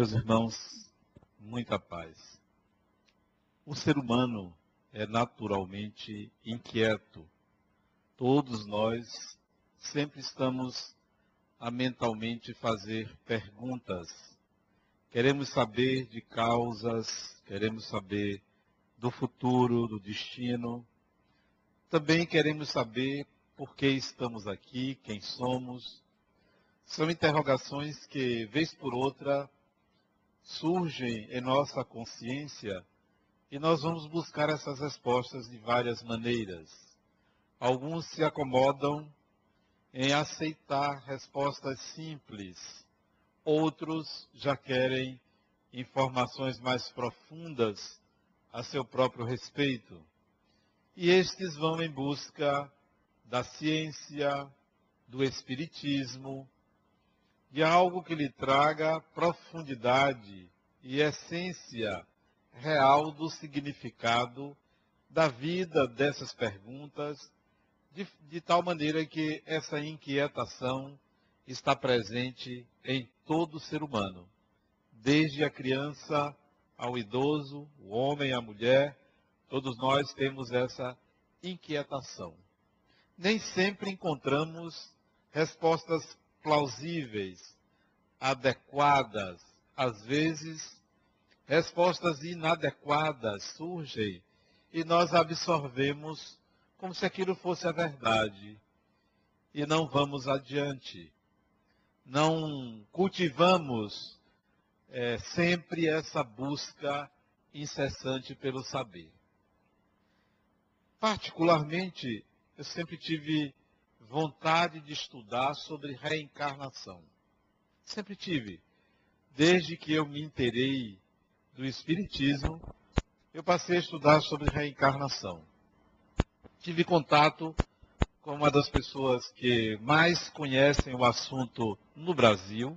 Meus irmãos, muita paz. O ser humano é naturalmente inquieto. Todos nós sempre estamos a mentalmente fazer perguntas. Queremos saber de causas, queremos saber do futuro, do destino. Também queremos saber por que estamos aqui, quem somos. São interrogações que, vez por outra, surgem em nossa consciência e nós vamos buscar essas respostas de várias maneiras. Alguns se acomodam em aceitar respostas simples, outros já querem informações mais profundas a seu próprio respeito. E estes vão em busca da ciência, do espiritismo, de algo que lhe traga profundidade e essência real do significado da vida dessas perguntas, de, de tal maneira que essa inquietação está presente em todo ser humano, desde a criança ao idoso, o homem, a mulher, todos nós temos essa inquietação. Nem sempre encontramos respostas plausíveis, adequadas. Às vezes, respostas inadequadas surgem e nós absorvemos como se aquilo fosse a verdade e não vamos adiante. Não cultivamos é, sempre essa busca incessante pelo saber. Particularmente, eu sempre tive vontade de estudar sobre reencarnação. Sempre tive. Desde que eu me interei do Espiritismo, eu passei a estudar sobre reencarnação. Tive contato com uma das pessoas que mais conhecem o assunto no Brasil.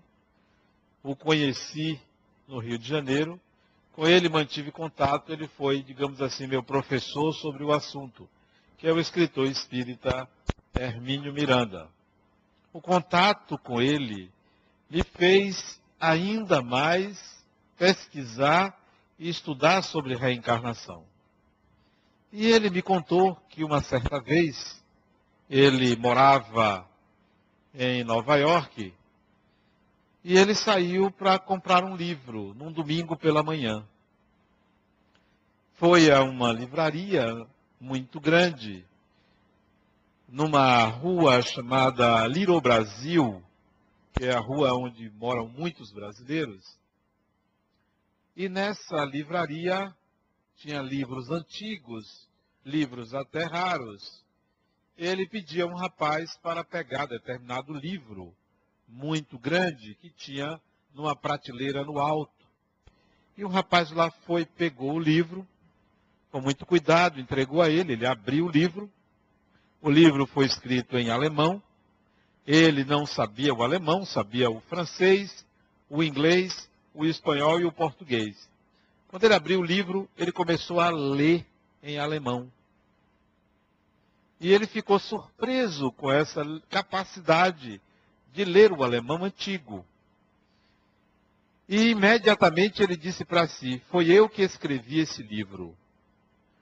O conheci no Rio de Janeiro. Com ele mantive contato. Ele foi, digamos assim, meu professor sobre o assunto, que é o escritor espírita Hermínio Miranda. O contato com ele me fez ainda mais pesquisar e estudar sobre reencarnação. E ele me contou que uma certa vez ele morava em Nova York e ele saiu para comprar um livro num domingo pela manhã. Foi a uma livraria muito grande numa rua chamada Little Brasil, que é a rua onde moram muitos brasileiros. E nessa livraria tinha livros antigos, livros até raros. Ele pedia a um rapaz para pegar determinado livro, muito grande, que tinha numa prateleira no alto. E o rapaz lá foi, pegou o livro, com muito cuidado, entregou a ele, ele abriu o livro o livro foi escrito em alemão. Ele não sabia o alemão, sabia o francês, o inglês, o espanhol e o português. Quando ele abriu o livro, ele começou a ler em alemão. E ele ficou surpreso com essa capacidade de ler o alemão antigo. E imediatamente ele disse para si: Foi eu que escrevi esse livro.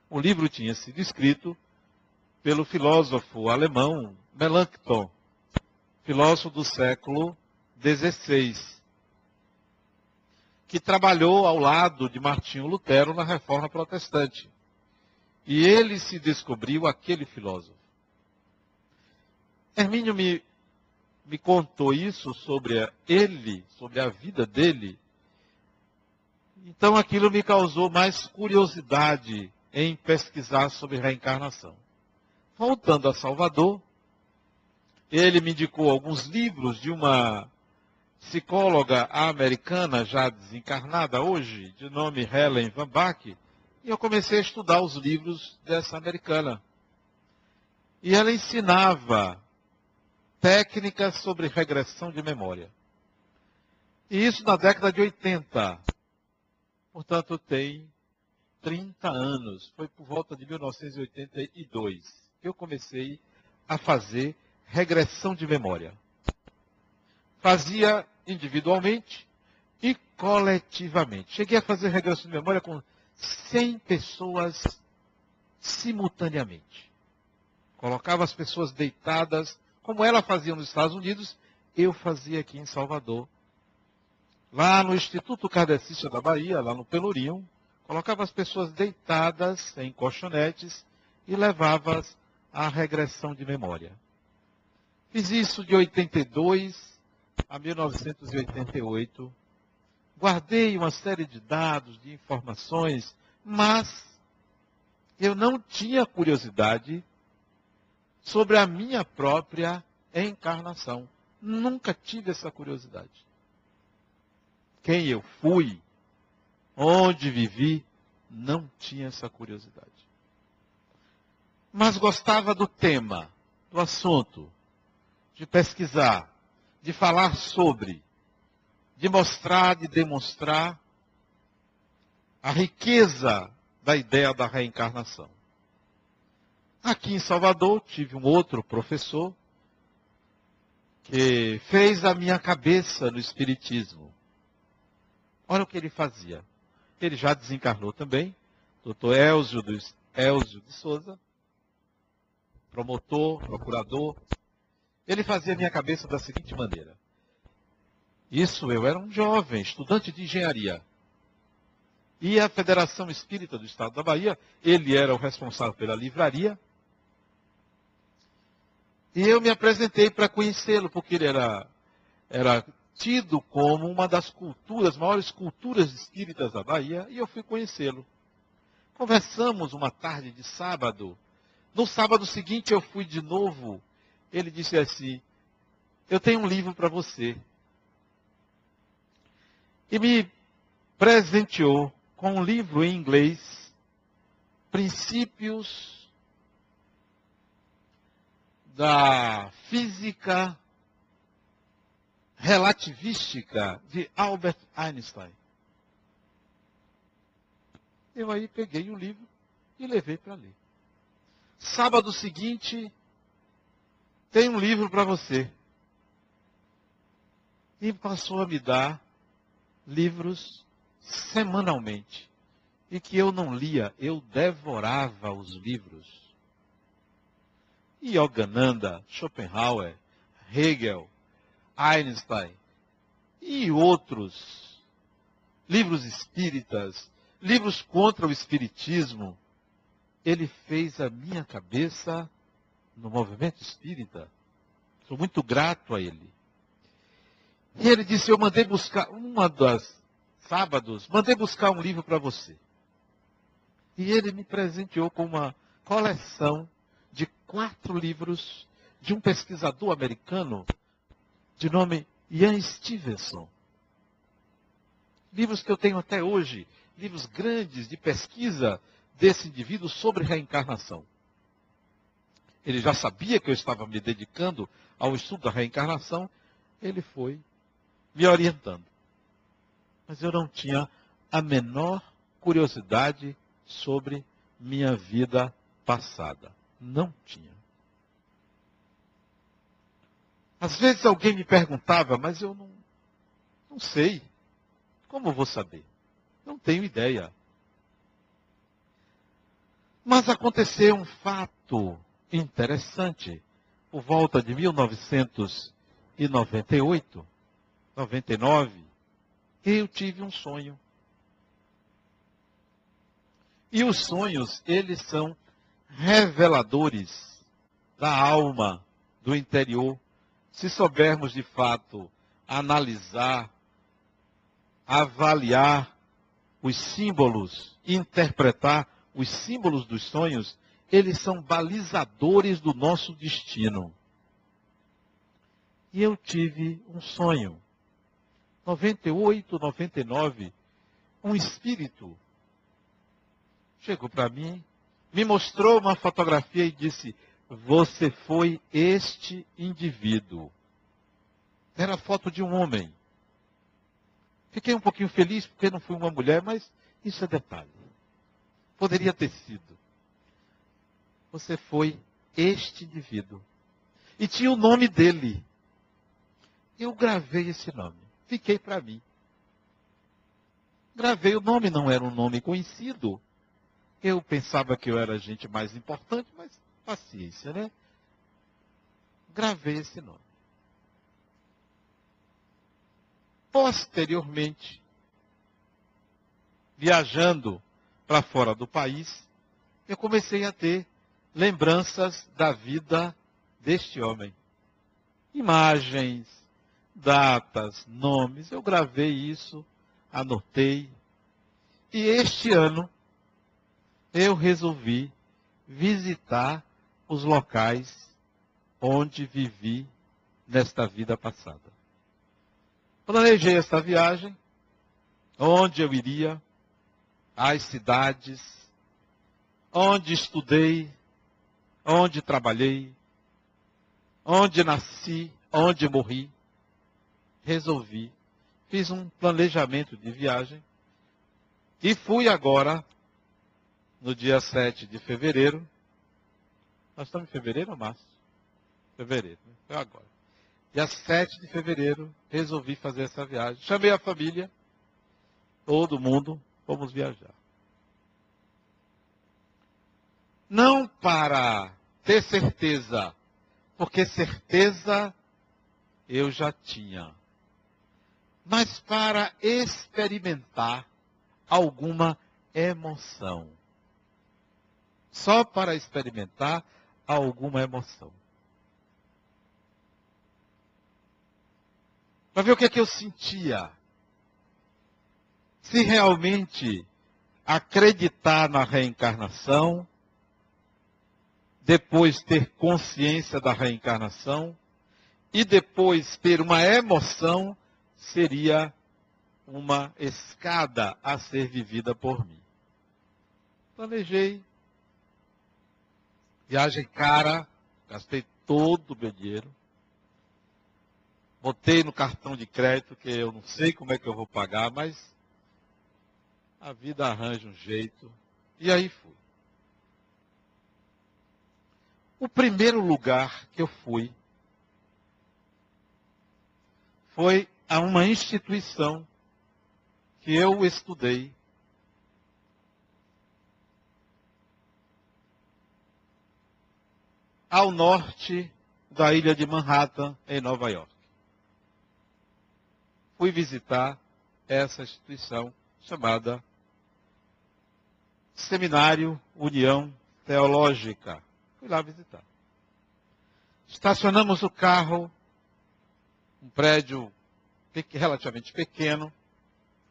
O livro tinha sido escrito pelo filósofo alemão Melanchthon, filósofo do século XVI, que trabalhou ao lado de Martinho Lutero na Reforma Protestante. E ele se descobriu aquele filósofo. Hermínio me, me contou isso sobre ele, sobre a vida dele. Então aquilo me causou mais curiosidade em pesquisar sobre reencarnação. Voltando a Salvador, ele me indicou alguns livros de uma psicóloga americana já desencarnada hoje, de nome Helen Van Bach, e eu comecei a estudar os livros dessa americana. E ela ensinava técnicas sobre regressão de memória. E isso na década de 80. Portanto, tem 30 anos. Foi por volta de 1982 eu comecei a fazer regressão de memória. Fazia individualmente e coletivamente. Cheguei a fazer regressão de memória com 100 pessoas simultaneamente. Colocava as pessoas deitadas, como ela fazia nos Estados Unidos, eu fazia aqui em Salvador. Lá no Instituto Kardecista da Bahia, lá no Pelourinho, colocava as pessoas deitadas em colchonetes e levava à regressão de memória. Fiz isso de 82 a 1988. Guardei uma série de dados, de informações, mas eu não tinha curiosidade sobre a minha própria encarnação. Nunca tive essa curiosidade. Quem eu fui, onde vivi, não tinha essa curiosidade. Mas gostava do tema, do assunto, de pesquisar, de falar sobre, de mostrar, de demonstrar a riqueza da ideia da reencarnação. Aqui em Salvador, tive um outro professor que fez a minha cabeça no Espiritismo. Olha o que ele fazia. Ele já desencarnou também, doutor Elzio, Elzio de Souza, promotor, procurador. Ele fazia minha cabeça da seguinte maneira. Isso eu era um jovem, estudante de engenharia. E a Federação Espírita do Estado da Bahia, ele era o responsável pela livraria. E eu me apresentei para conhecê-lo, porque ele era, era tido como uma das culturas, maiores culturas espíritas da Bahia, e eu fui conhecê-lo. Conversamos uma tarde de sábado. No sábado seguinte eu fui de novo. Ele disse assim: Eu tenho um livro para você. E me presenteou com um livro em inglês, Princípios da Física Relativística de Albert Einstein. Eu aí peguei o livro e levei para ler. Sábado seguinte, tem um livro para você. E passou a me dar livros semanalmente e que eu não lia, eu devorava os livros. Yogananda, Schopenhauer, Hegel, Einstein e outros livros espíritas, livros contra o espiritismo, ele fez a minha cabeça no movimento espírita. Sou muito grato a ele. E ele disse: Eu mandei buscar, uma das sábados, mandei buscar um livro para você. E ele me presenteou com uma coleção de quatro livros de um pesquisador americano de nome Ian Stevenson. Livros que eu tenho até hoje, livros grandes de pesquisa desse indivíduo sobre reencarnação. Ele já sabia que eu estava me dedicando ao estudo da reencarnação, ele foi me orientando mas eu não tinha a menor curiosidade sobre minha vida passada. Não tinha. Às vezes alguém me perguntava, mas eu não, não sei. Como vou saber? Não tenho ideia. Mas aconteceu um fato interessante. Por volta de 1998, 99, eu tive um sonho. E os sonhos, eles são reveladores da alma, do interior. Se soubermos de fato analisar, avaliar os símbolos, interpretar os símbolos dos sonhos, eles são balizadores do nosso destino. E eu tive um sonho. 98, 99, um espírito chegou para mim, me mostrou uma fotografia e disse: Você foi este indivíduo. Era foto de um homem. Fiquei um pouquinho feliz porque não fui uma mulher, mas isso é detalhe. Poderia ter sido. Você foi este indivíduo. E tinha o nome dele. Eu gravei esse nome fiquei para mim. Gravei o nome, não era um nome conhecido. Eu pensava que eu era gente mais importante, mas paciência, né? Gravei esse nome. Posteriormente, viajando para fora do país, eu comecei a ter lembranças da vida deste homem. Imagens, datas, nomes. Eu gravei isso, anotei. E este ano eu resolvi visitar os locais onde vivi nesta vida passada. Planejei esta viagem, onde eu iria, as cidades, onde estudei, onde trabalhei, onde nasci, onde morri. Resolvi, fiz um planejamento de viagem e fui agora, no dia 7 de fevereiro. Nós estamos em fevereiro ou março? Fevereiro, né? Foi agora. Dia 7 de fevereiro, resolvi fazer essa viagem. Chamei a família, todo mundo, fomos viajar. Não para ter certeza, porque certeza eu já tinha, mas para experimentar alguma emoção. Só para experimentar alguma emoção. Para ver o que é que eu sentia. Se realmente acreditar na reencarnação depois ter consciência da reencarnação e depois ter uma emoção seria uma escada a ser vivida por mim. Planejei. Viagem cara, gastei todo o meu dinheiro. Botei no cartão de crédito, que eu não sei como é que eu vou pagar, mas a vida arranja um jeito. E aí fui. O primeiro lugar que eu fui foi a uma instituição que eu estudei. Ao norte da ilha de Manhattan, em Nova York. Fui visitar essa instituição chamada Seminário União Teológica. Fui lá visitar. Estacionamos o carro, um prédio relativamente pequeno.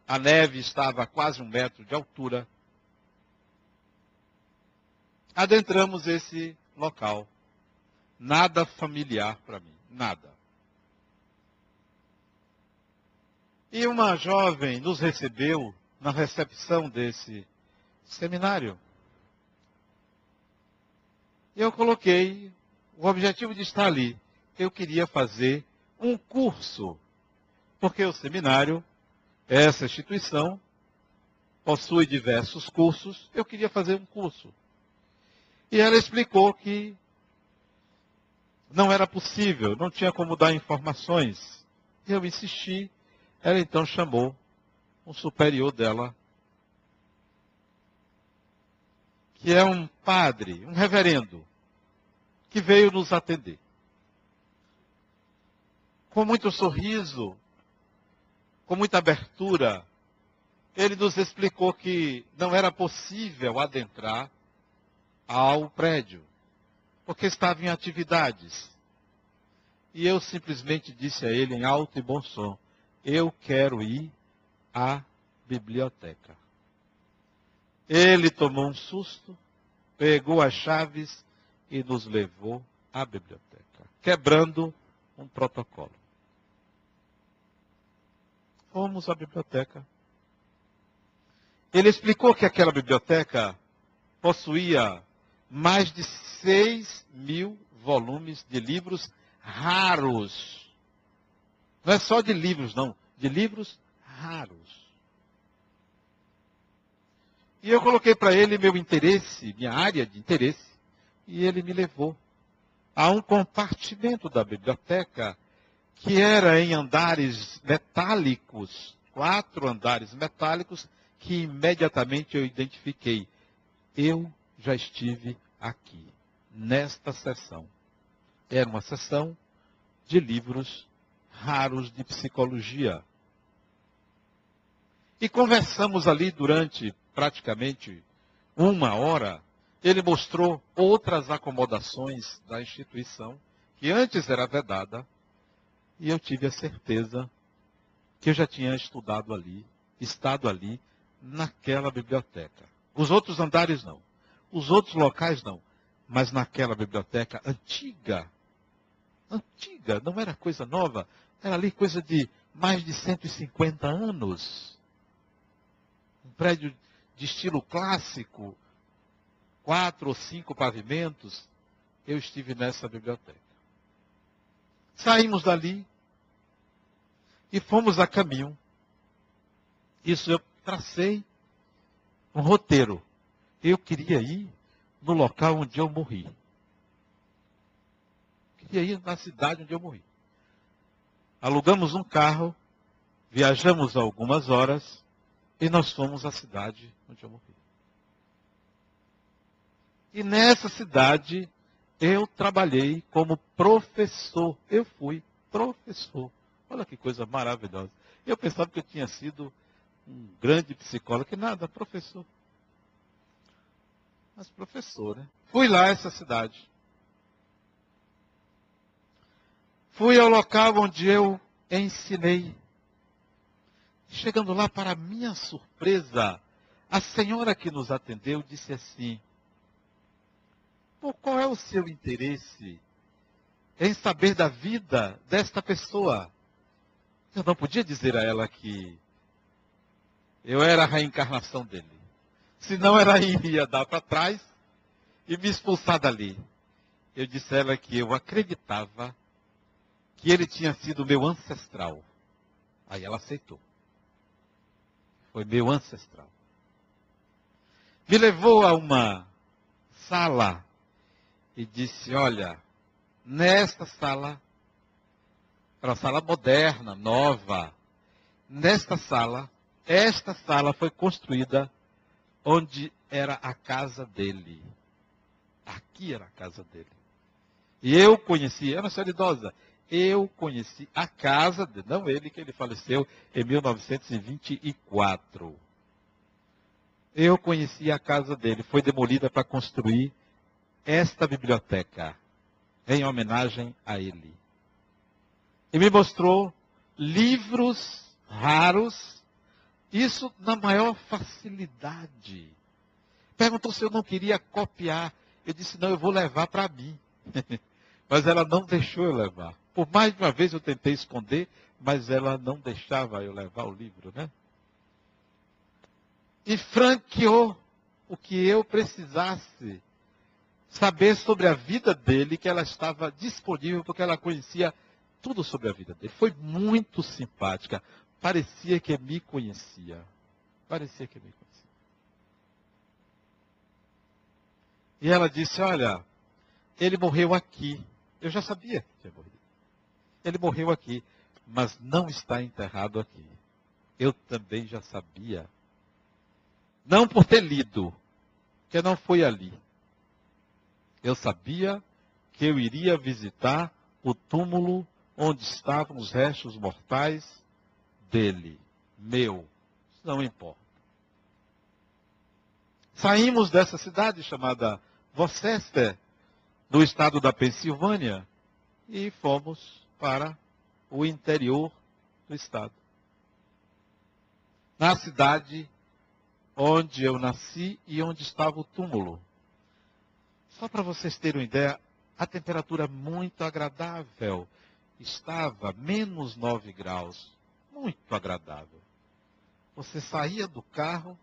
A neve estava a quase um metro de altura. Adentramos esse local. Nada familiar para mim, nada. E uma jovem nos recebeu na recepção desse seminário eu coloquei o objetivo de estar ali. Eu queria fazer um curso, porque o seminário, essa instituição, possui diversos cursos. Eu queria fazer um curso. E ela explicou que não era possível, não tinha como dar informações. Eu insisti, ela então chamou um superior dela que é um padre, um reverendo, que veio nos atender. Com muito sorriso, com muita abertura, ele nos explicou que não era possível adentrar ao prédio, porque estava em atividades. E eu simplesmente disse a ele em alto e bom som: Eu quero ir à biblioteca. Ele tomou um susto, pegou as chaves e nos levou à biblioteca, quebrando um protocolo. Fomos à biblioteca. Ele explicou que aquela biblioteca possuía mais de 6 mil volumes de livros raros. Não é só de livros, não, de livros raros. E eu coloquei para ele meu interesse, minha área de interesse, e ele me levou a um compartimento da biblioteca que era em andares metálicos, quatro andares metálicos que imediatamente eu identifiquei. Eu já estive aqui, nesta sessão. Era uma sessão de livros raros de psicologia. E conversamos ali durante praticamente uma hora. Ele mostrou outras acomodações da instituição, que antes era vedada, e eu tive a certeza que eu já tinha estudado ali, estado ali, naquela biblioteca. Os outros andares não. Os outros locais não. Mas naquela biblioteca antiga, antiga, não era coisa nova, era ali coisa de mais de 150 anos. Um prédio de estilo clássico, quatro ou cinco pavimentos. Eu estive nessa biblioteca. Saímos dali e fomos a caminho. Isso eu tracei um roteiro. Eu queria ir no local onde eu morri. Queria ir na cidade onde eu morri. Alugamos um carro, viajamos algumas horas e nós fomos à cidade onde eu morri. E nessa cidade eu trabalhei como professor. Eu fui professor. Olha que coisa maravilhosa. Eu pensava que eu tinha sido um grande psicólogo, que nada, professor. Mas professor, né? Fui lá essa cidade. Fui ao local onde eu ensinei. Chegando lá, para minha surpresa, a senhora que nos atendeu disse assim: Por qual é o seu interesse em saber da vida desta pessoa? Eu não podia dizer a ela que eu era a reencarnação dele. Senão ela iria dar para trás e me expulsar dali. Eu disse a ela que eu acreditava que ele tinha sido meu ancestral. Aí ela aceitou. Foi meu ancestral. Me levou a uma sala e disse: Olha, nesta sala, era uma sala moderna, nova, nesta sala esta sala foi construída onde era a casa dele. Aqui era a casa dele. E eu conheci, era uma senhora idosa, eu conheci a casa, não ele, que ele faleceu em 1924. Eu conheci a casa dele, foi demolida para construir esta biblioteca, em homenagem a ele. E me mostrou livros raros isso na maior facilidade. Perguntou se eu não queria copiar. Eu disse, não, eu vou levar para mim. mas ela não deixou eu levar. Por mais de uma vez eu tentei esconder, mas ela não deixava eu levar o livro, né? E franqueou o que eu precisasse saber sobre a vida dele, que ela estava disponível, porque ela conhecia tudo sobre a vida dele. Foi muito simpática parecia que me conhecia. Parecia que me conhecia. E ela disse: Olha, ele morreu aqui. Eu já sabia que tinha morrido. Ele morreu aqui, mas não está enterrado aqui. Eu também já sabia. Não por ter lido, que não foi ali. Eu sabia que eu iria visitar o túmulo onde estavam os restos mortais dele, meu, não importa. Saímos dessa cidade chamada Worcester, do estado da Pensilvânia, e fomos para o interior do estado. Na cidade onde eu nasci e onde estava o túmulo. Só para vocês terem uma ideia, a temperatura muito agradável. Estava menos 9 graus muito agradável. Você saía do carro,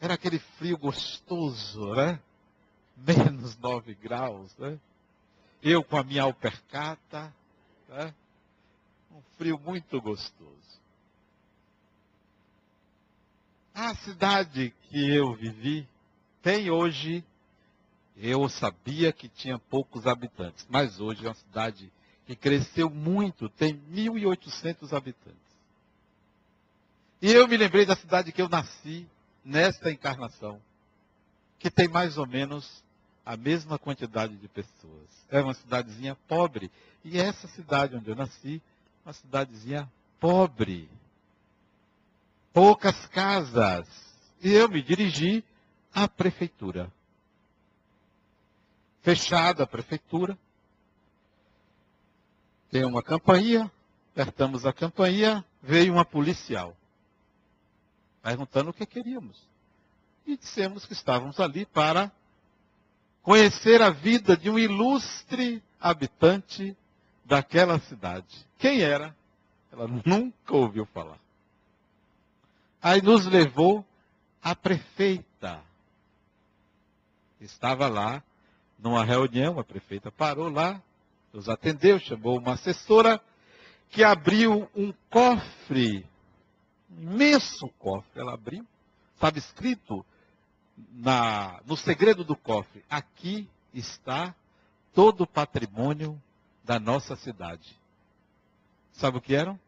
era aquele frio gostoso, né? Menos 9 graus, né? Eu com a minha alpercata, né? Um frio muito gostoso. A cidade que eu vivi tem hoje, eu sabia que tinha poucos habitantes, mas hoje é uma cidade que cresceu muito, tem 1.800 habitantes. E eu me lembrei da cidade que eu nasci, nesta encarnação, que tem mais ou menos a mesma quantidade de pessoas. É uma cidadezinha pobre. E essa cidade onde eu nasci, uma cidadezinha pobre. Poucas casas. E eu me dirigi à prefeitura. Fechada a prefeitura. Tem uma campainha, apertamos a campainha, veio uma policial. Perguntando o que queríamos. E dissemos que estávamos ali para conhecer a vida de um ilustre habitante daquela cidade. Quem era? Ela nunca ouviu falar. Aí nos levou a prefeita. Estava lá numa reunião, a prefeita parou lá, nos atendeu, chamou uma assessora que abriu um cofre, um imenso cofre. Ela abriu, estava escrito na, no segredo do cofre: aqui está todo o patrimônio da nossa cidade. Sabe o que eram?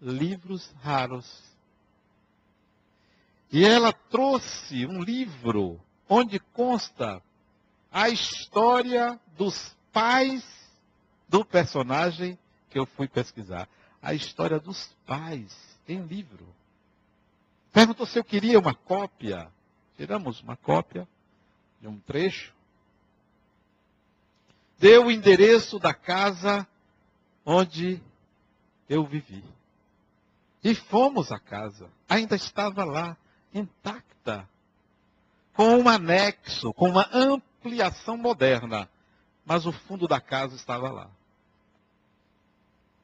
Livros raros. E ela trouxe um livro onde consta a história dos pais do personagem que eu fui pesquisar. A história dos pais em livro. Perguntou se eu queria uma cópia. Tiramos uma cópia de um trecho. Deu o endereço da casa onde eu vivi. E fomos à casa. Ainda estava lá, intacta. Com um anexo, com uma ampliação moderna. Mas o fundo da casa estava lá.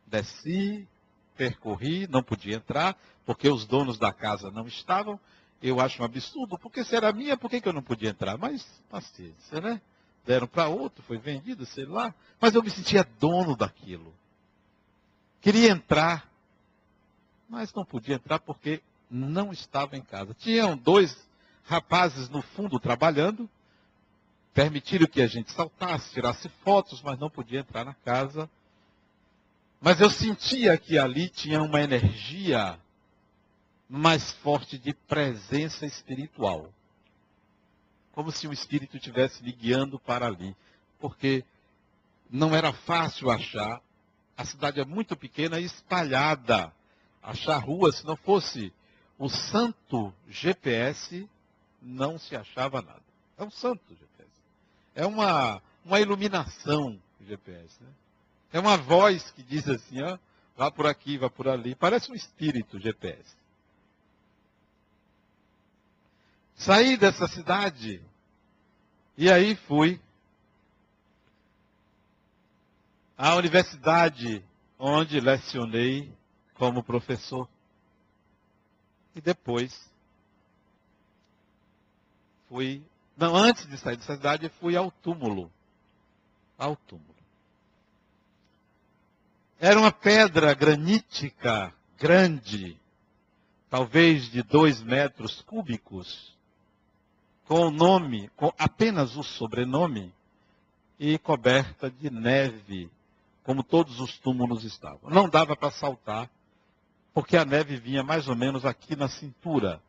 Desci, percorri, não podia entrar, porque os donos da casa não estavam. Eu acho um absurdo, porque se era minha, por que, que eu não podia entrar? Mas, paciência, né? Deram para outro, foi vendido, sei lá. Mas eu me sentia dono daquilo. Queria entrar, mas não podia entrar porque não estava em casa. Tinham dois rapazes no fundo trabalhando, permitiram que a gente saltasse, tirasse fotos, mas não podia entrar na casa. Mas eu sentia que ali tinha uma energia mais forte de presença espiritual. Como se o Espírito estivesse me guiando para ali. Porque não era fácil achar. A cidade é muito pequena e espalhada. Achar rua, se não fosse o santo GPS, não se achava nada. É um santo GPS. É uma, uma iluminação GPS. Né? É uma voz que diz assim, ó, vá por aqui, vá por ali. Parece um espírito GPS. Saí dessa cidade e aí fui à universidade onde lecionei como professor. E depois fui, não, antes de sair dessa cidade, fui ao túmulo. Ao túmulo. Era uma pedra granítica grande, talvez de dois metros cúbicos, com o nome, com apenas o sobrenome, e coberta de neve, como todos os túmulos estavam. Não dava para saltar, porque a neve vinha mais ou menos aqui na cintura.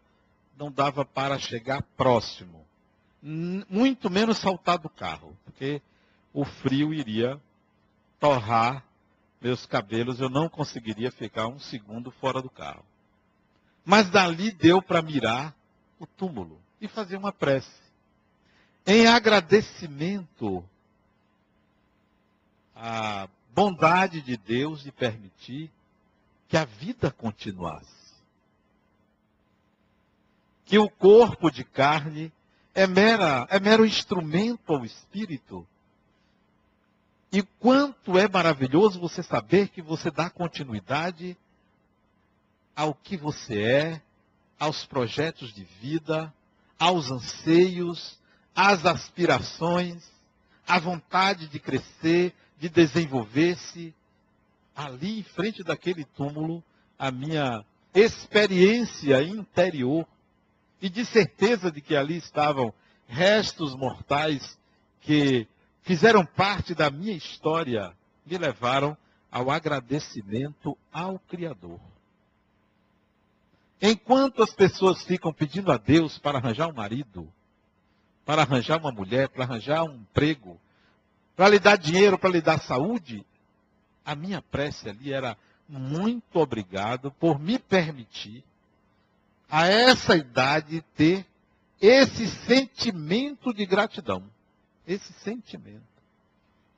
Não dava para chegar próximo. Muito menos saltar do carro, porque o frio iria torrar meus cabelos, eu não conseguiria ficar um segundo fora do carro. Mas dali deu para mirar o túmulo e fazer uma prece. Em agradecimento à bondade de Deus de permitir que a vida continuasse. Que o corpo de carne é, mera, é mero instrumento ao espírito. E quanto é maravilhoso você saber que você dá continuidade ao que você é, aos projetos de vida, aos anseios, às aspirações, à vontade de crescer, de desenvolver-se. Ali, em frente daquele túmulo, a minha experiência interior e de certeza de que ali estavam restos mortais que fizeram parte da minha história, me levaram ao agradecimento ao Criador. Enquanto as pessoas ficam pedindo a Deus para arranjar um marido, para arranjar uma mulher, para arranjar um emprego, para lhe dar dinheiro, para lhe dar saúde, a minha prece ali era muito obrigado por me permitir, a essa idade, ter esse sentimento de gratidão. Esse sentimento.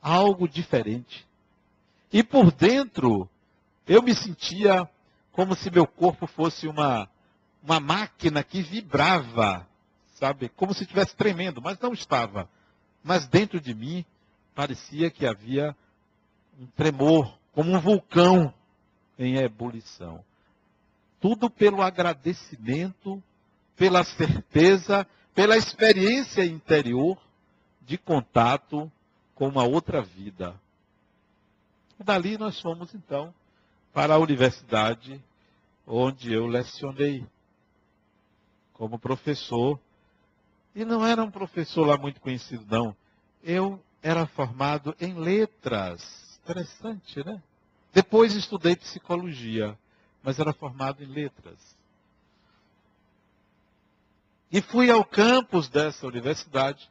Algo diferente. E por dentro, eu me sentia como se meu corpo fosse uma, uma máquina que vibrava, sabe? Como se estivesse tremendo, mas não estava. Mas dentro de mim parecia que havia um tremor, como um vulcão em ebulição. Tudo pelo agradecimento, pela certeza, pela experiência interior de contato com uma outra vida. Dali nós fomos então para a universidade onde eu lecionei como professor. E não era um professor lá muito conhecido, não. Eu era formado em letras. Interessante, né? Depois estudei psicologia, mas era formado em letras. E fui ao campus dessa universidade.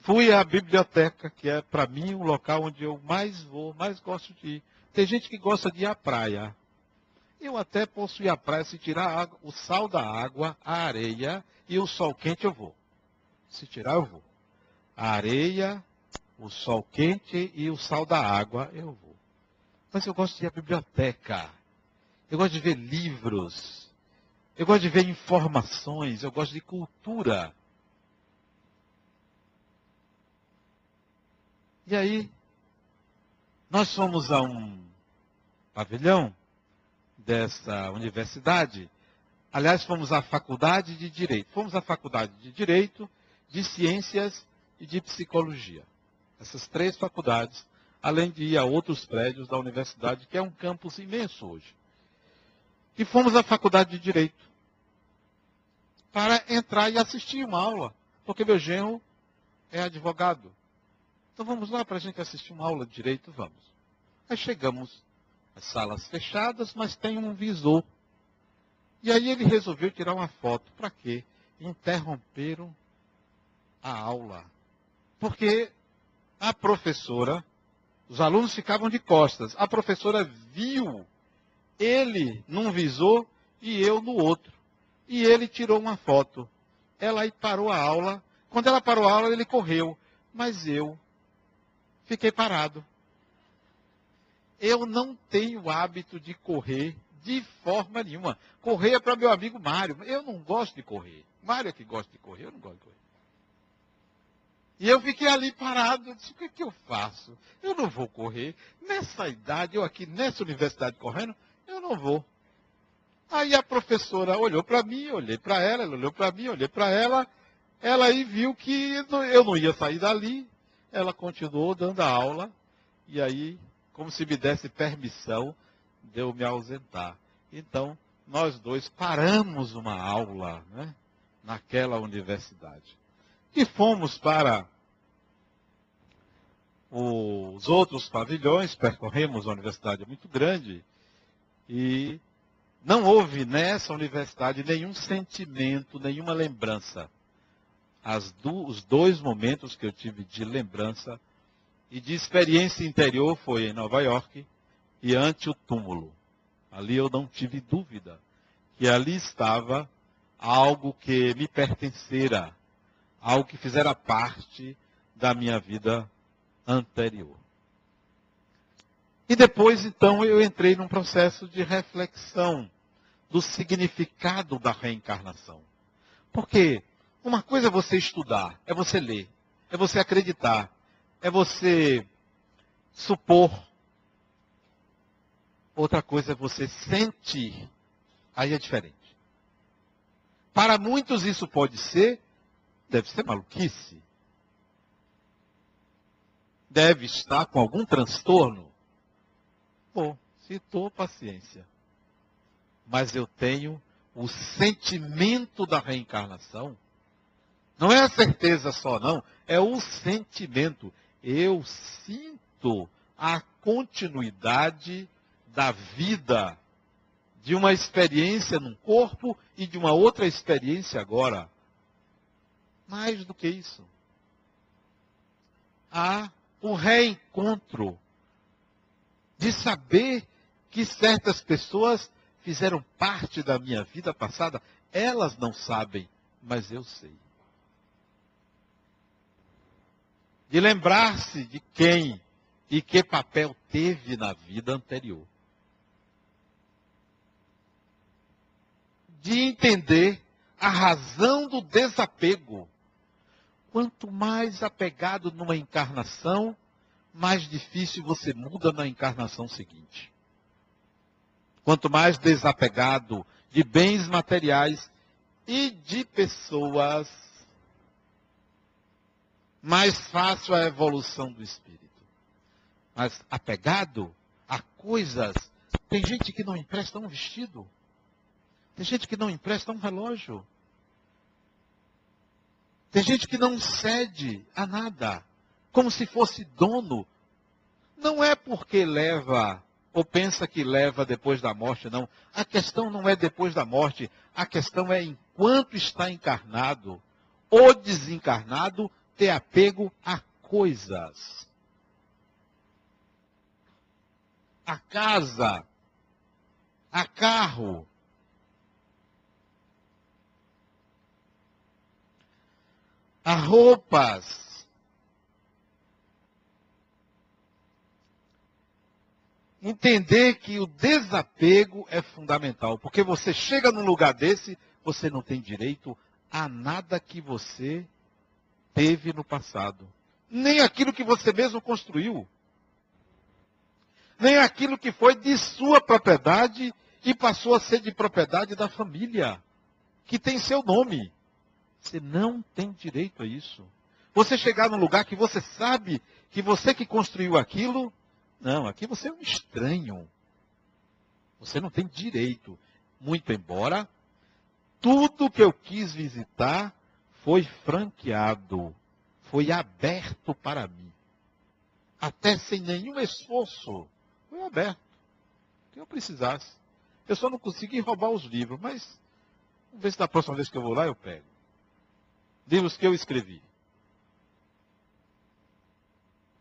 Fui à biblioteca, que é para mim o local onde eu mais vou, mais gosto de ir. Tem gente que gosta de ir à praia. Eu até posso ir à praia se tirar o sal da água, a areia e o sol quente eu vou. Se tirar eu vou. A areia, o sol quente e o sal da água eu vou. Mas eu gosto de ir à biblioteca. Eu gosto de ver livros. Eu gosto de ver informações. Eu gosto de cultura. E aí, nós fomos a um pavilhão dessa universidade. Aliás, fomos à faculdade de Direito. Fomos à faculdade de Direito, de Ciências e de Psicologia. Essas três faculdades, além de ir a outros prédios da universidade, que é um campus imenso hoje. E fomos à faculdade de Direito para entrar e assistir uma aula, porque meu genro é advogado. Então vamos lá para a gente assistir uma aula de direito, vamos. Aí chegamos salas fechadas, mas tem um visor. E aí ele resolveu tirar uma foto. Para quê? Interromperam a aula. Porque a professora, os alunos ficavam de costas. A professora viu ele num visor e eu no outro. E ele tirou uma foto. Ela aí parou a aula. Quando ela parou a aula, ele correu. Mas eu fiquei parado. Eu não tenho hábito de correr de forma nenhuma. Correr é para meu amigo Mário. Eu não gosto de correr. Mário é que gosta de correr, eu não gosto de correr. E eu fiquei ali parado, disse, o que, é que eu faço? Eu não vou correr. Nessa idade, eu aqui nessa universidade correndo, eu não vou. Aí a professora olhou para mim, olhei para ela, ela olhou para mim, olhei para ela. Ela aí viu que eu não ia sair dali. Ela continuou dando a aula. E aí como se me desse permissão de eu me ausentar. Então, nós dois paramos uma aula né, naquela universidade. E fomos para os outros pavilhões, percorremos a universidade muito grande, e não houve nessa universidade nenhum sentimento, nenhuma lembrança. Do, os dois momentos que eu tive de lembrança e de experiência interior foi em Nova York e ante o túmulo. Ali eu não tive dúvida que ali estava algo que me pertencera, algo que fizera parte da minha vida anterior. E depois, então, eu entrei num processo de reflexão do significado da reencarnação. Porque uma coisa é você estudar, é você ler, é você acreditar, é você supor. Outra coisa é você sentir. Aí é diferente. Para muitos isso pode ser, deve ser maluquice. Deve estar com algum transtorno. Bom, se estou, paciência. Mas eu tenho o sentimento da reencarnação. Não é a certeza só, não. É o sentimento eu sinto a continuidade da vida de uma experiência num corpo e de uma outra experiência agora. Mais do que isso. Há um reencontro de saber que certas pessoas fizeram parte da minha vida passada. Elas não sabem, mas eu sei. De lembrar-se de quem e que papel teve na vida anterior. De entender a razão do desapego. Quanto mais apegado numa encarnação, mais difícil você muda na encarnação seguinte. Quanto mais desapegado de bens materiais e de pessoas, mais fácil a evolução do espírito. Mas apegado a coisas, tem gente que não empresta um vestido, tem gente que não empresta um relógio, tem gente que não cede a nada como se fosse dono. Não é porque leva ou pensa que leva depois da morte, não. A questão não é depois da morte, a questão é enquanto está encarnado ou desencarnado, ter apego a coisas. A casa, a carro, a roupas, entender que o desapego é fundamental, porque você chega num lugar desse, você não tem direito a nada que você teve no passado, nem aquilo que você mesmo construiu, nem aquilo que foi de sua propriedade e passou a ser de propriedade da família, que tem seu nome. Você não tem direito a isso. Você chegar num lugar que você sabe que você que construiu aquilo não, aqui você é um estranho. Você não tem direito. Muito embora tudo que eu quis visitar foi franqueado, foi aberto para mim. Até sem nenhum esforço. Foi aberto. Que eu precisasse. Eu só não consegui roubar os livros, mas vamos ver se da próxima vez que eu vou lá eu pego. Livros que eu escrevi.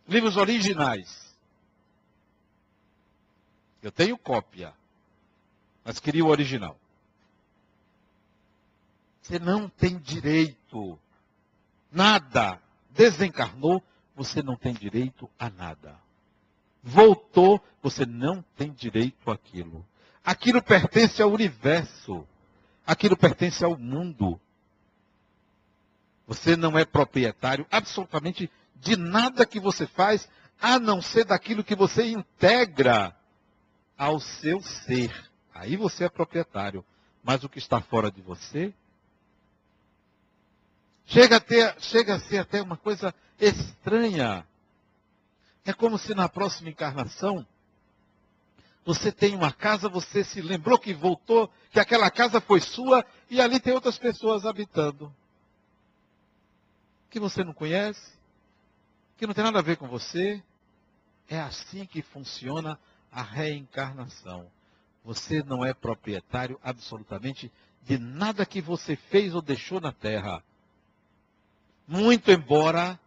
Livros originais. Eu tenho cópia, mas queria o original. Você não tem direito. Nada. Desencarnou, você não tem direito a nada. Voltou, você não tem direito àquilo. Aquilo pertence ao universo. Aquilo pertence ao mundo. Você não é proprietário absolutamente de nada que você faz, a não ser daquilo que você integra ao seu ser. Aí você é proprietário. Mas o que está fora de você chega a, ter, chega a ser até uma coisa estranha. É como se na próxima encarnação você tem uma casa, você se lembrou que voltou, que aquela casa foi sua e ali tem outras pessoas habitando. Que você não conhece, que não tem nada a ver com você. É assim que funciona a reencarnação. Você não é proprietário absolutamente de nada que você fez ou deixou na terra. Muito embora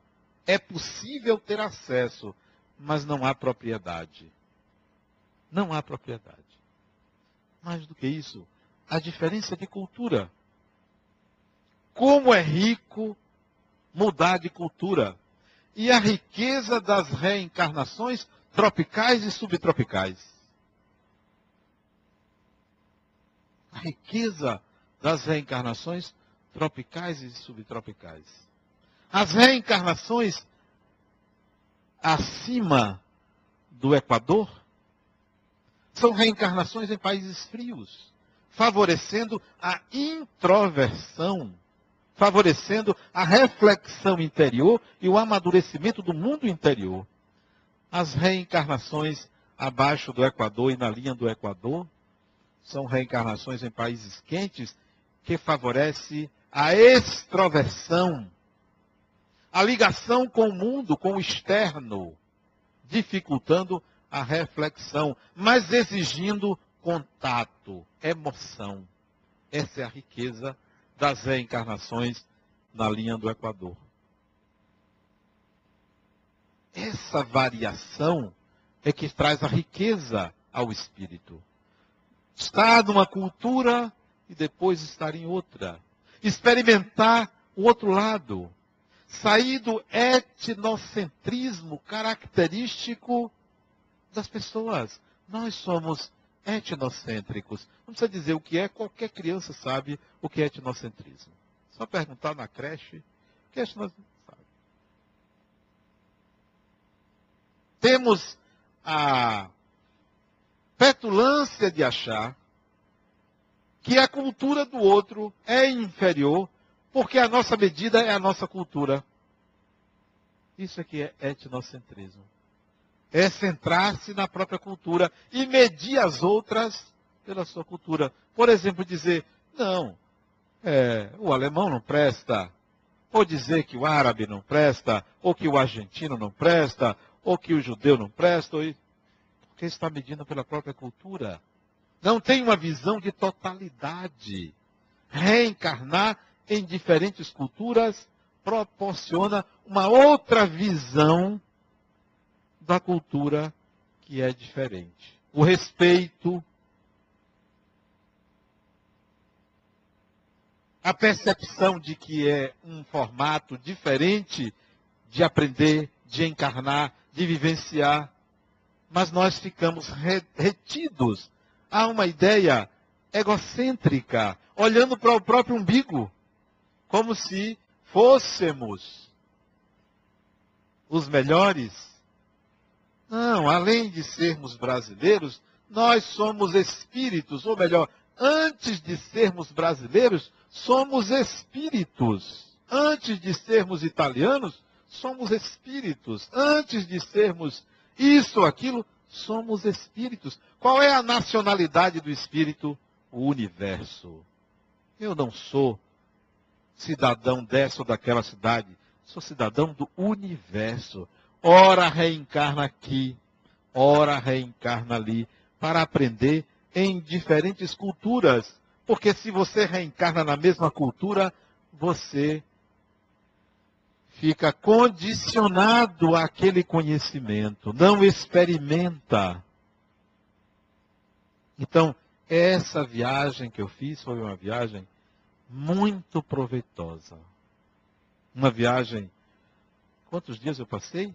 é possível ter acesso, mas não há propriedade. Não há propriedade. Mais do que isso, a diferença de cultura. Como é rico mudar de cultura. E a riqueza das reencarnações tropicais e subtropicais. A riqueza das reencarnações tropicais e subtropicais. As reencarnações acima do Equador são reencarnações em países frios, favorecendo a introversão, favorecendo a reflexão interior e o amadurecimento do mundo interior. As reencarnações abaixo do Equador e na linha do Equador são reencarnações em países quentes que favorece a extroversão, a ligação com o mundo, com o externo, dificultando a reflexão, mas exigindo contato, emoção. Essa é a riqueza das reencarnações na linha do Equador. Essa variação é que traz a riqueza ao espírito. Estar numa cultura e depois estar em outra. Experimentar o outro lado. Sair do etnocentrismo característico das pessoas. Nós somos etnocêntricos. Não precisa dizer o que é, qualquer criança sabe o que é etnocentrismo. Só perguntar na creche, o que é etnocentrismo? Temos a petulância de achar que a cultura do outro é inferior porque a nossa medida é a nossa cultura. Isso aqui é etnocentrismo. É centrar-se na própria cultura e medir as outras pela sua cultura. Por exemplo, dizer, não, é, o alemão não presta, ou dizer que o árabe não presta, ou que o argentino não presta, ou que o judeu não presta, ou... porque está medindo pela própria cultura. Não tem uma visão de totalidade. Reencarnar em diferentes culturas proporciona uma outra visão da cultura que é diferente. O respeito, a percepção de que é um formato diferente de aprender, de encarnar, de vivenciar. Mas nós ficamos retidos a uma ideia egocêntrica, olhando para o próprio umbigo, como se fôssemos os melhores. Não, além de sermos brasileiros, nós somos espíritos, ou melhor, antes de sermos brasileiros, somos espíritos. Antes de sermos italianos, somos espíritos. Antes de sermos isso ou aquilo, somos espíritos. Qual é a nacionalidade do espírito? O universo. Eu não sou cidadão dessa ou daquela cidade. Sou cidadão do universo. Ora reencarna aqui, ora reencarna ali, para aprender em diferentes culturas. Porque se você reencarna na mesma cultura, você fica condicionado àquele conhecimento, não experimenta. Então, essa viagem que eu fiz foi uma viagem muito proveitosa. Uma viagem. Quantos dias eu passei?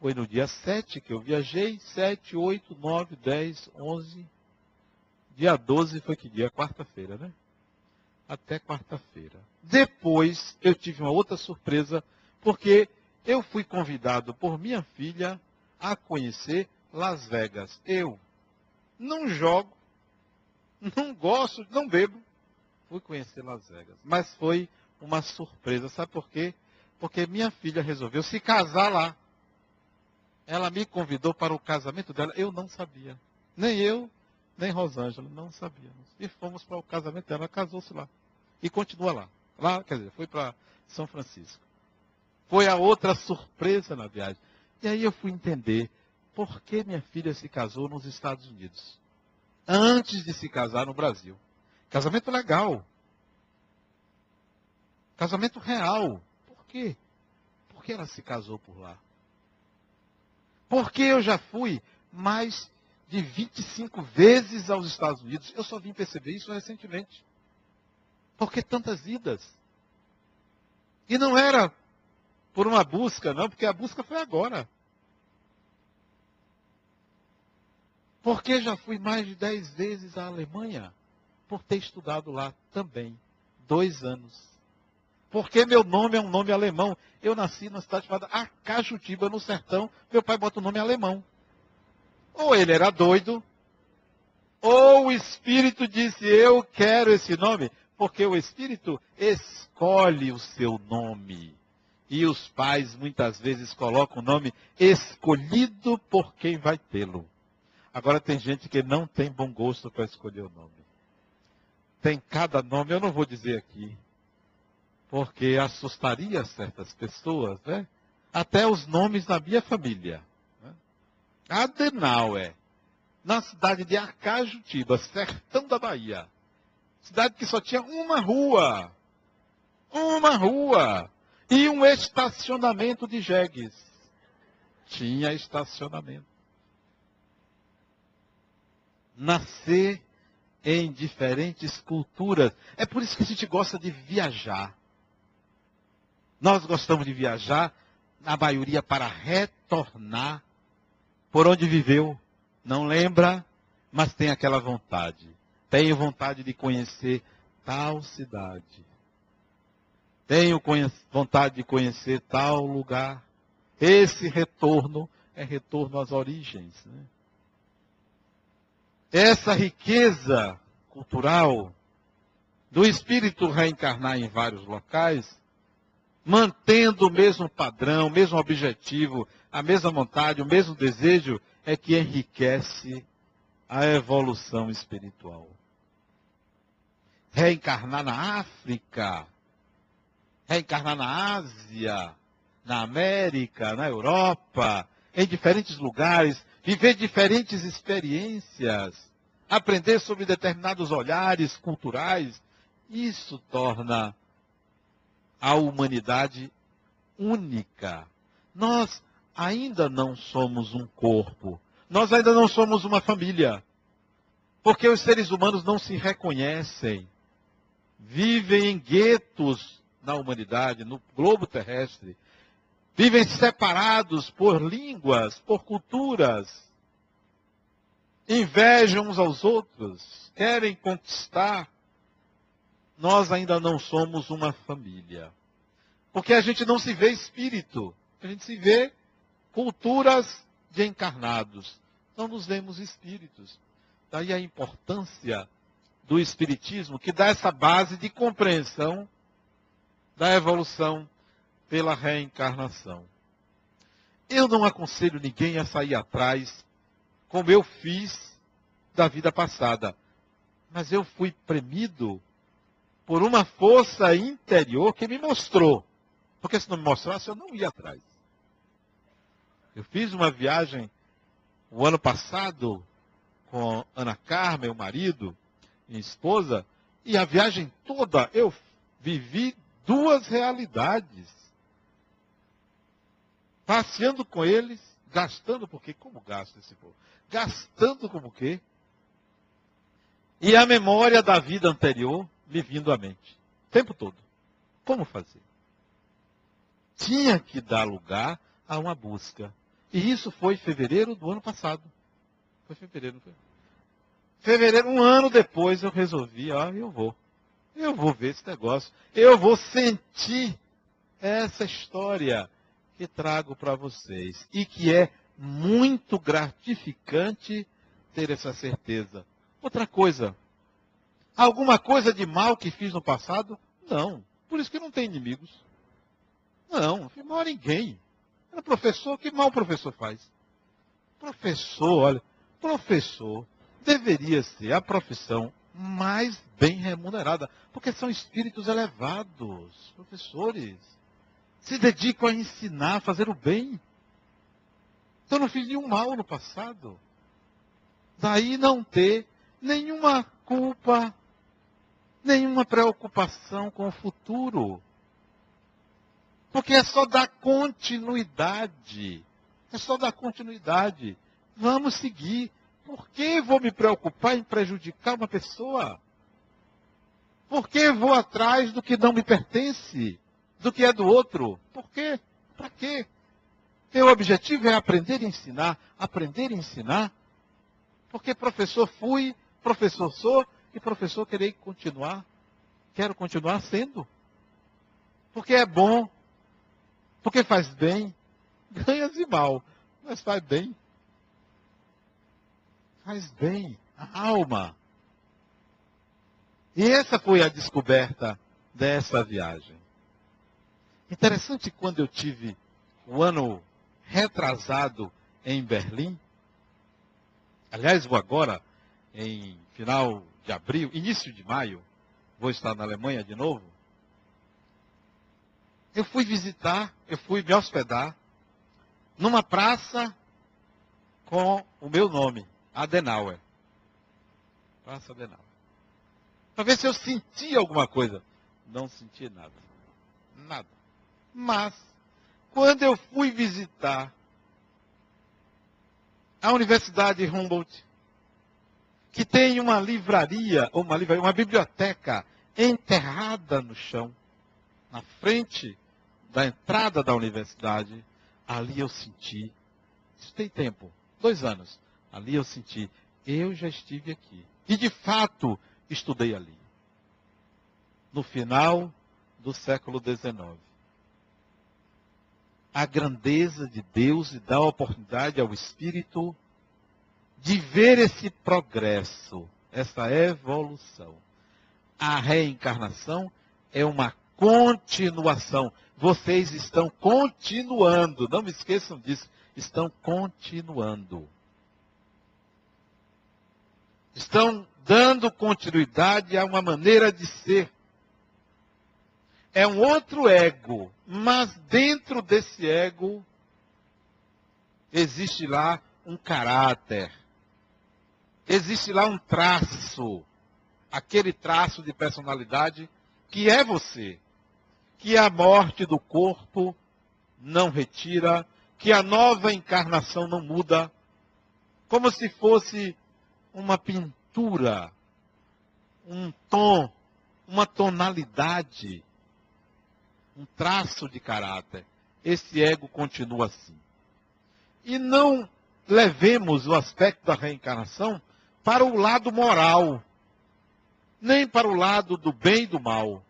Foi no dia 7 que eu viajei, 7, 8, 9, 10, 11. Dia 12 foi que dia? Quarta-feira, né? até quarta-feira. Depois eu tive uma outra surpresa, porque eu fui convidado por minha filha a conhecer Las Vegas. Eu não jogo, não gosto, não bebo. Fui conhecer Las Vegas. Mas foi uma surpresa. Sabe por quê? Porque minha filha resolveu se casar lá. Ela me convidou para o casamento dela. Eu não sabia. Nem eu, nem Rosângela. Não sabíamos. E fomos para o casamento dela. Ela casou-se lá e continua lá. Lá, quer dizer, foi para São Francisco. Foi a outra surpresa na viagem. E aí eu fui entender por que minha filha se casou nos Estados Unidos. Antes de se casar no Brasil. Casamento legal. Casamento real. Por quê? Por que ela se casou por lá? Porque eu já fui mais de 25 vezes aos Estados Unidos. Eu só vim perceber isso recentemente. Por que tantas idas? E não era por uma busca, não, porque a busca foi agora. Porque já fui mais de dez vezes à Alemanha, por ter estudado lá também, dois anos. Porque meu nome é um nome alemão. Eu nasci numa cidade chamada Acajutiba, no sertão. Meu pai bota o nome alemão. Ou ele era doido, ou o espírito disse: Eu quero esse nome porque o Espírito escolhe o seu nome. E os pais muitas vezes colocam o nome escolhido por quem vai tê-lo. Agora tem gente que não tem bom gosto para escolher o nome. Tem cada nome, eu não vou dizer aqui, porque assustaria certas pessoas, né? Até os nomes da minha família. Né? Adenauer. na cidade de Arcajutiba, sertão da Bahia. Cidade que só tinha uma rua. Uma rua. E um estacionamento de jegues. Tinha estacionamento. Nascer em diferentes culturas. É por isso que a gente gosta de viajar. Nós gostamos de viajar, na maioria, para retornar por onde viveu. Não lembra, mas tem aquela vontade. Tenho vontade de conhecer tal cidade. Tenho vontade de conhecer tal lugar. Esse retorno é retorno às origens. Né? Essa riqueza cultural do espírito reencarnar em vários locais, mantendo o mesmo padrão, o mesmo objetivo, a mesma vontade, o mesmo desejo, é que enriquece a evolução espiritual. Reencarnar na África, reencarnar na Ásia, na América, na Europa, em diferentes lugares, viver diferentes experiências, aprender sobre determinados olhares culturais, isso torna a humanidade única. Nós ainda não somos um corpo. Nós ainda não somos uma família. Porque os seres humanos não se reconhecem. Vivem em guetos na humanidade, no globo terrestre. Vivem separados por línguas, por culturas. Invejam uns aos outros. Querem conquistar. Nós ainda não somos uma família. Porque a gente não se vê espírito. A gente se vê culturas de encarnados. Não nos vemos espíritos. Daí a importância do Espiritismo, que dá essa base de compreensão da evolução pela reencarnação. Eu não aconselho ninguém a sair atrás, como eu fiz da vida passada. Mas eu fui premido por uma força interior que me mostrou. Porque se não me mostrasse, eu não ia atrás. Eu fiz uma viagem o ano passado com Ana Carmen, meu marido, minha esposa, e a viagem toda eu vivi duas realidades. Passeando com eles, gastando porque como gasta esse povo? Gastando como quê? E a memória da vida anterior me vindo à mente. O tempo todo. Como fazer? Tinha que dar lugar a uma busca. E isso foi em fevereiro do ano passado. Foi fevereiro, não foi? Fevereiro, um ano depois, eu resolvi, ó, eu vou. Eu vou ver esse negócio. Eu vou sentir essa história que trago para vocês. E que é muito gratificante ter essa certeza. Outra coisa. Alguma coisa de mal que fiz no passado? Não. Por isso que não tem inimigos. Não, não fiz mal a ninguém. Era professor, que mal o professor faz? Professor, olha, professor deveria ser a profissão mais bem remunerada, porque são espíritos elevados, professores. Se dedicam a ensinar, a fazer o bem. Então não fiz nenhum mal no passado. Daí não ter nenhuma culpa, nenhuma preocupação com o futuro. Porque é só dar continuidade. É só dar continuidade. Vamos seguir. Por que vou me preocupar em prejudicar uma pessoa? Por que vou atrás do que não me pertence? Do que é do outro? Por quê? Para quê? Meu objetivo é aprender e ensinar. Aprender e ensinar. Porque professor fui, professor sou e professor querei continuar. Quero continuar sendo. Porque é bom porque faz bem, ganha-se mal, mas faz bem. Faz bem, a alma. E essa foi a descoberta dessa viagem. Interessante quando eu tive o ano retrasado em Berlim. Aliás, vou agora, em final de abril, início de maio, vou estar na Alemanha de novo. Eu fui visitar, eu fui me hospedar numa praça com o meu nome. Adenauer. Praça Adenauer. Para ver se eu sentia alguma coisa. Não senti nada. Nada. Mas, quando eu fui visitar a Universidade Humboldt, que tem uma livraria, ou uma livraria, uma biblioteca enterrada no chão, na frente da entrada da universidade, ali eu senti, isso tem tempo, dois anos, ali eu senti, eu já estive aqui. E de fato, estudei ali. No final do século XIX. A grandeza de Deus e dá oportunidade ao Espírito de ver esse progresso, essa evolução. A reencarnação é uma continuação. Vocês estão continuando, não me esqueçam disso, estão continuando. Estão dando continuidade a uma maneira de ser. É um outro ego, mas dentro desse ego existe lá um caráter. Existe lá um traço, aquele traço de personalidade que é você, que a morte do corpo não retira, que a nova encarnação não muda, como se fosse uma pintura, um tom, uma tonalidade, um traço de caráter. Esse ego continua assim. E não levemos o aspecto da reencarnação para o lado moral, nem para o lado do bem e do mal.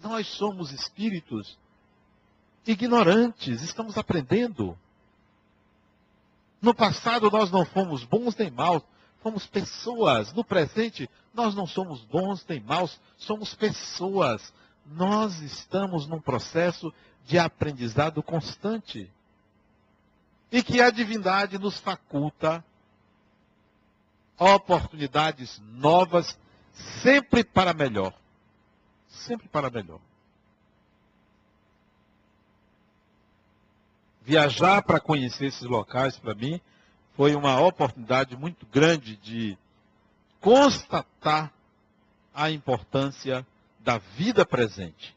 Nós somos espíritos ignorantes, estamos aprendendo. No passado nós não fomos bons nem maus, fomos pessoas. No presente nós não somos bons nem maus, somos pessoas. Nós estamos num processo de aprendizado constante. E que a divindade nos faculta oportunidades novas, sempre para melhor. Sempre para melhor. Viajar para conhecer esses locais, para mim, foi uma oportunidade muito grande de constatar a importância da vida presente.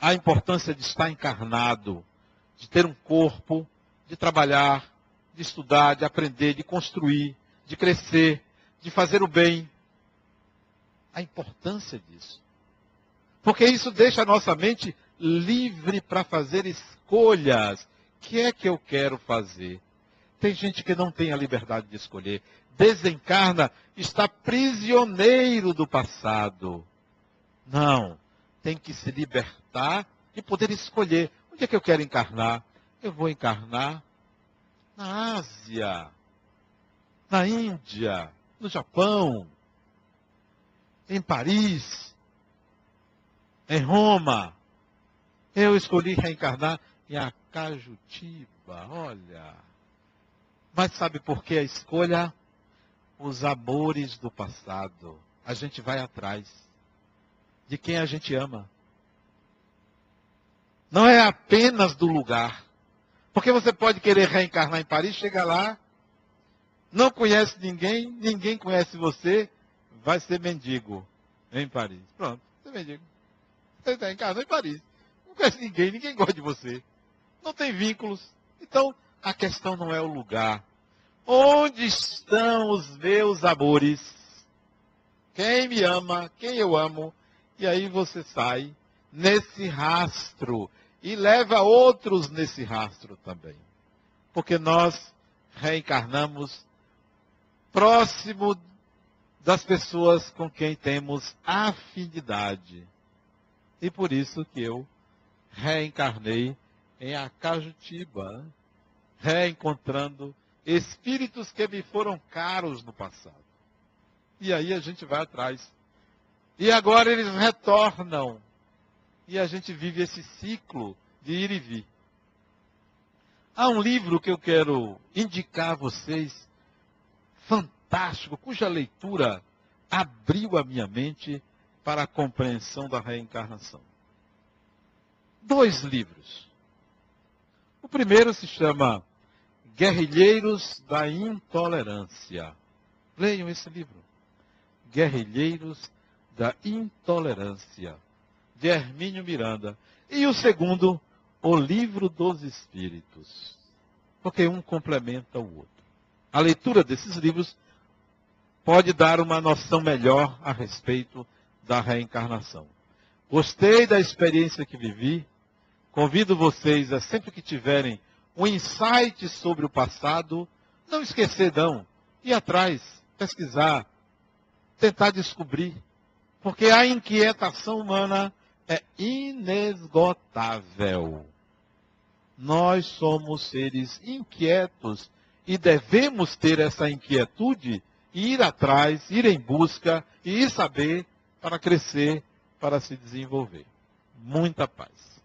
A importância de estar encarnado, de ter um corpo, de trabalhar, de estudar, de aprender, de construir, de crescer, de fazer o bem. A importância disso. Porque isso deixa a nossa mente livre para fazer escolhas. O que é que eu quero fazer? Tem gente que não tem a liberdade de escolher. Desencarna, está prisioneiro do passado. Não. Tem que se libertar e poder escolher. Onde é que eu quero encarnar? Eu vou encarnar na Ásia na Índia, no Japão, em Paris, em Roma. Eu escolhi reencarnar em Acajutiba, olha. Mas sabe por que a escolha? Os amores do passado. A gente vai atrás de quem a gente ama. Não é apenas do lugar. Porque você pode querer reencarnar em Paris, chega lá, não conhece ninguém, ninguém conhece você, vai ser mendigo em Paris. Pronto, você é mendigo. Você está casa em Paris. Não conhece ninguém, ninguém gosta de você. Não tem vínculos. Então, a questão não é o lugar. Onde estão os meus amores? Quem me ama, quem eu amo? E aí você sai nesse rastro e leva outros nesse rastro também. Porque nós reencarnamos próximo das pessoas com quem temos afinidade. E por isso que eu reencarnei em Acajutiba, reencontrando espíritos que me foram caros no passado. E aí a gente vai atrás. E agora eles retornam. E a gente vive esse ciclo de ir e vir. Há um livro que eu quero indicar a vocês, fantástico, cuja leitura abriu a minha mente para a compreensão da reencarnação. Dois livros. O primeiro se chama Guerrilheiros da Intolerância. Leiam esse livro. Guerrilheiros da Intolerância, de Hermínio Miranda. E o segundo, O Livro dos Espíritos. Porque um complementa o outro. A leitura desses livros pode dar uma noção melhor a respeito da reencarnação. Gostei da experiência que vivi. Convido vocês a sempre que tiverem um insight sobre o passado, não esquecer não, ir atrás, pesquisar, tentar descobrir, porque a inquietação humana é inesgotável. Nós somos seres inquietos e devemos ter essa inquietude e ir atrás, ir em busca e ir saber para crescer, para se desenvolver. Muita paz.